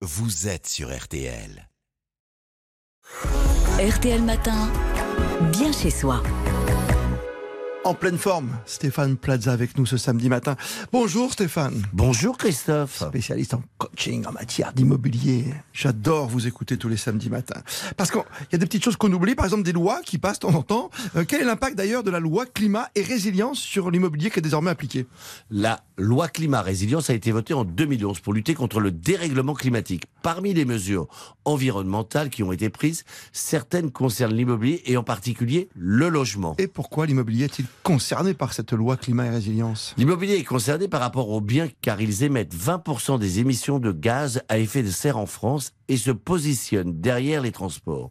vous êtes sur RTL. RTL Matin, bien chez soi. En pleine forme, Stéphane Plaza avec nous ce samedi matin. Bonjour Stéphane. Bonjour Christophe. Spécialiste en coaching en matière d'immobilier. J'adore vous écouter tous les samedis matins. Parce qu'il y a des petites choses qu'on oublie, par exemple des lois qui passent de temps en temps. Euh, quel est l'impact d'ailleurs de la loi climat et résilience sur l'immobilier qui est désormais appliquée? La loi climat résilience a été votée en 2011 pour lutter contre le dérèglement climatique. Parmi les mesures environnementales qui ont été prises, certaines concernent l'immobilier et en particulier le logement. Et pourquoi l'immobilier est-il concerné par cette loi climat et résilience L'immobilier est concerné par rapport aux biens car ils émettent 20% des émissions de gaz à effet de serre en France et se positionnent derrière les transports.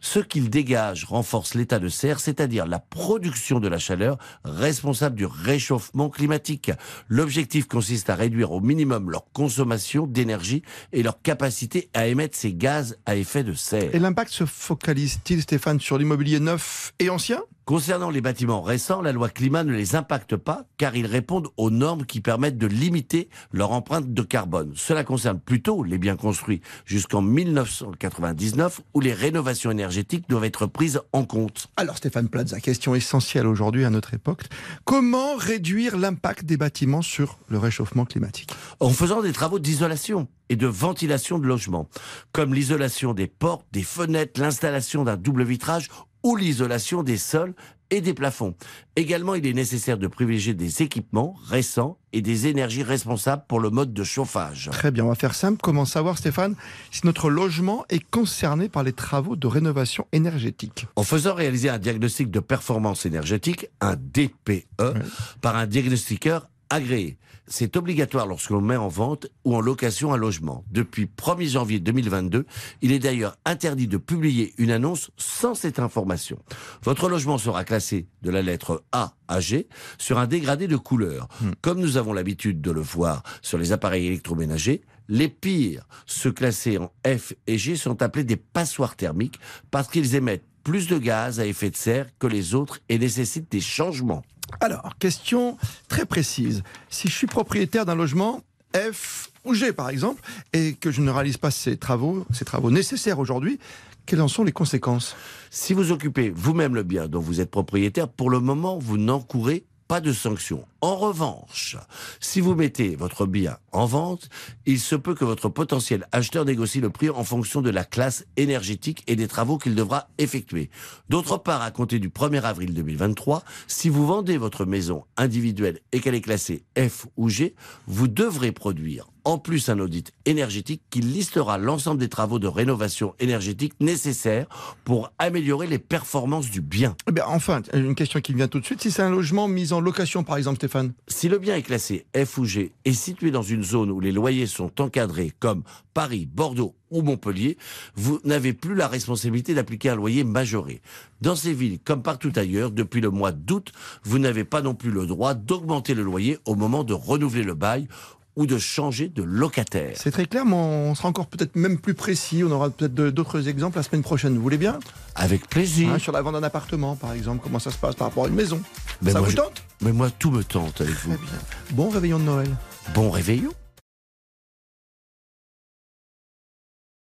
Ce qu'ils dégagent renforce l'état de serre, c'est-à-dire la production de la chaleur responsable du réchauffement climatique. L'objectif consiste à réduire au minimum leur consommation d'énergie et leur capacité à émettre ces gaz à effet de serre. Et l'impact se focalise-t-il, Stéphane, sur l'immobilier neuf et ancien? Concernant les bâtiments récents, la loi climat ne les impacte pas car ils répondent aux normes qui permettent de limiter leur empreinte de carbone. Cela concerne plutôt les biens construits jusqu'en 1999 où les rénovations énergétiques doivent être prises en compte. Alors Stéphane Plaza, question essentielle aujourd'hui à notre époque. Comment réduire l'impact des bâtiments sur le réchauffement climatique? En faisant des travaux d'isolation et de ventilation de logement, comme l'isolation des portes, des fenêtres, l'installation d'un double vitrage ou l'isolation des sols et des plafonds. Également, il est nécessaire de privilégier des équipements récents et des énergies responsables pour le mode de chauffage. Très bien, on va faire simple. Comment savoir, Stéphane, si notre logement est concerné par les travaux de rénovation énergétique? En faisant réaliser un diagnostic de performance énergétique, un DPE, par un diagnostiqueur agréé. C'est obligatoire lorsque l'on met en vente ou en location un logement. Depuis 1er janvier 2022, il est d'ailleurs interdit de publier une annonce sans cette information. Votre logement sera classé de la lettre A à G sur un dégradé de couleur. Comme nous avons l'habitude de le voir sur les appareils électroménagers, les pires, ceux classés en F et G, sont appelés des passoires thermiques parce qu'ils émettent plus de gaz à effet de serre que les autres et nécessitent des changements. Alors, question très précise. Si je suis propriétaire d'un logement F ou G, par exemple, et que je ne réalise pas ces travaux, ces travaux nécessaires aujourd'hui, quelles en sont les conséquences? Si vous occupez vous-même le bien dont vous êtes propriétaire, pour le moment, vous n'encourez pas de sanctions. En revanche, si vous mettez votre bien en vente, il se peut que votre potentiel acheteur négocie le prix en fonction de la classe énergétique et des travaux qu'il devra effectuer. D'autre part, à compter du 1er avril 2023, si vous vendez votre maison individuelle et qu'elle est classée F ou G, vous devrez produire en plus un audit énergétique qui listera l'ensemble des travaux de rénovation énergétique nécessaires pour améliorer les performances du bien. Eh bien, enfin, une question qui me vient tout de suite. Si c'est un logement mis en location, par exemple, Stéphane? Si le bien est classé F ou G et situé dans une zone où les loyers sont encadrés comme Paris, Bordeaux ou Montpellier, vous n'avez plus la responsabilité d'appliquer un loyer majoré. Dans ces villes, comme partout ailleurs, depuis le mois d'août, vous n'avez pas non plus le droit d'augmenter le loyer au moment de renouveler le bail ou de changer de locataire. C'est très clair, mais on sera encore peut-être même plus précis. On aura peut-être d'autres exemples la semaine prochaine. Vous voulez bien? Avec plaisir. Hein, Sur la vente d'un appartement, par exemple, comment ça se passe par rapport à une maison? Mais Ça moi, vous je- tente? Mais moi, tout me tente avec vous. Bien. Bon réveillon de Noël. Bon réveillon.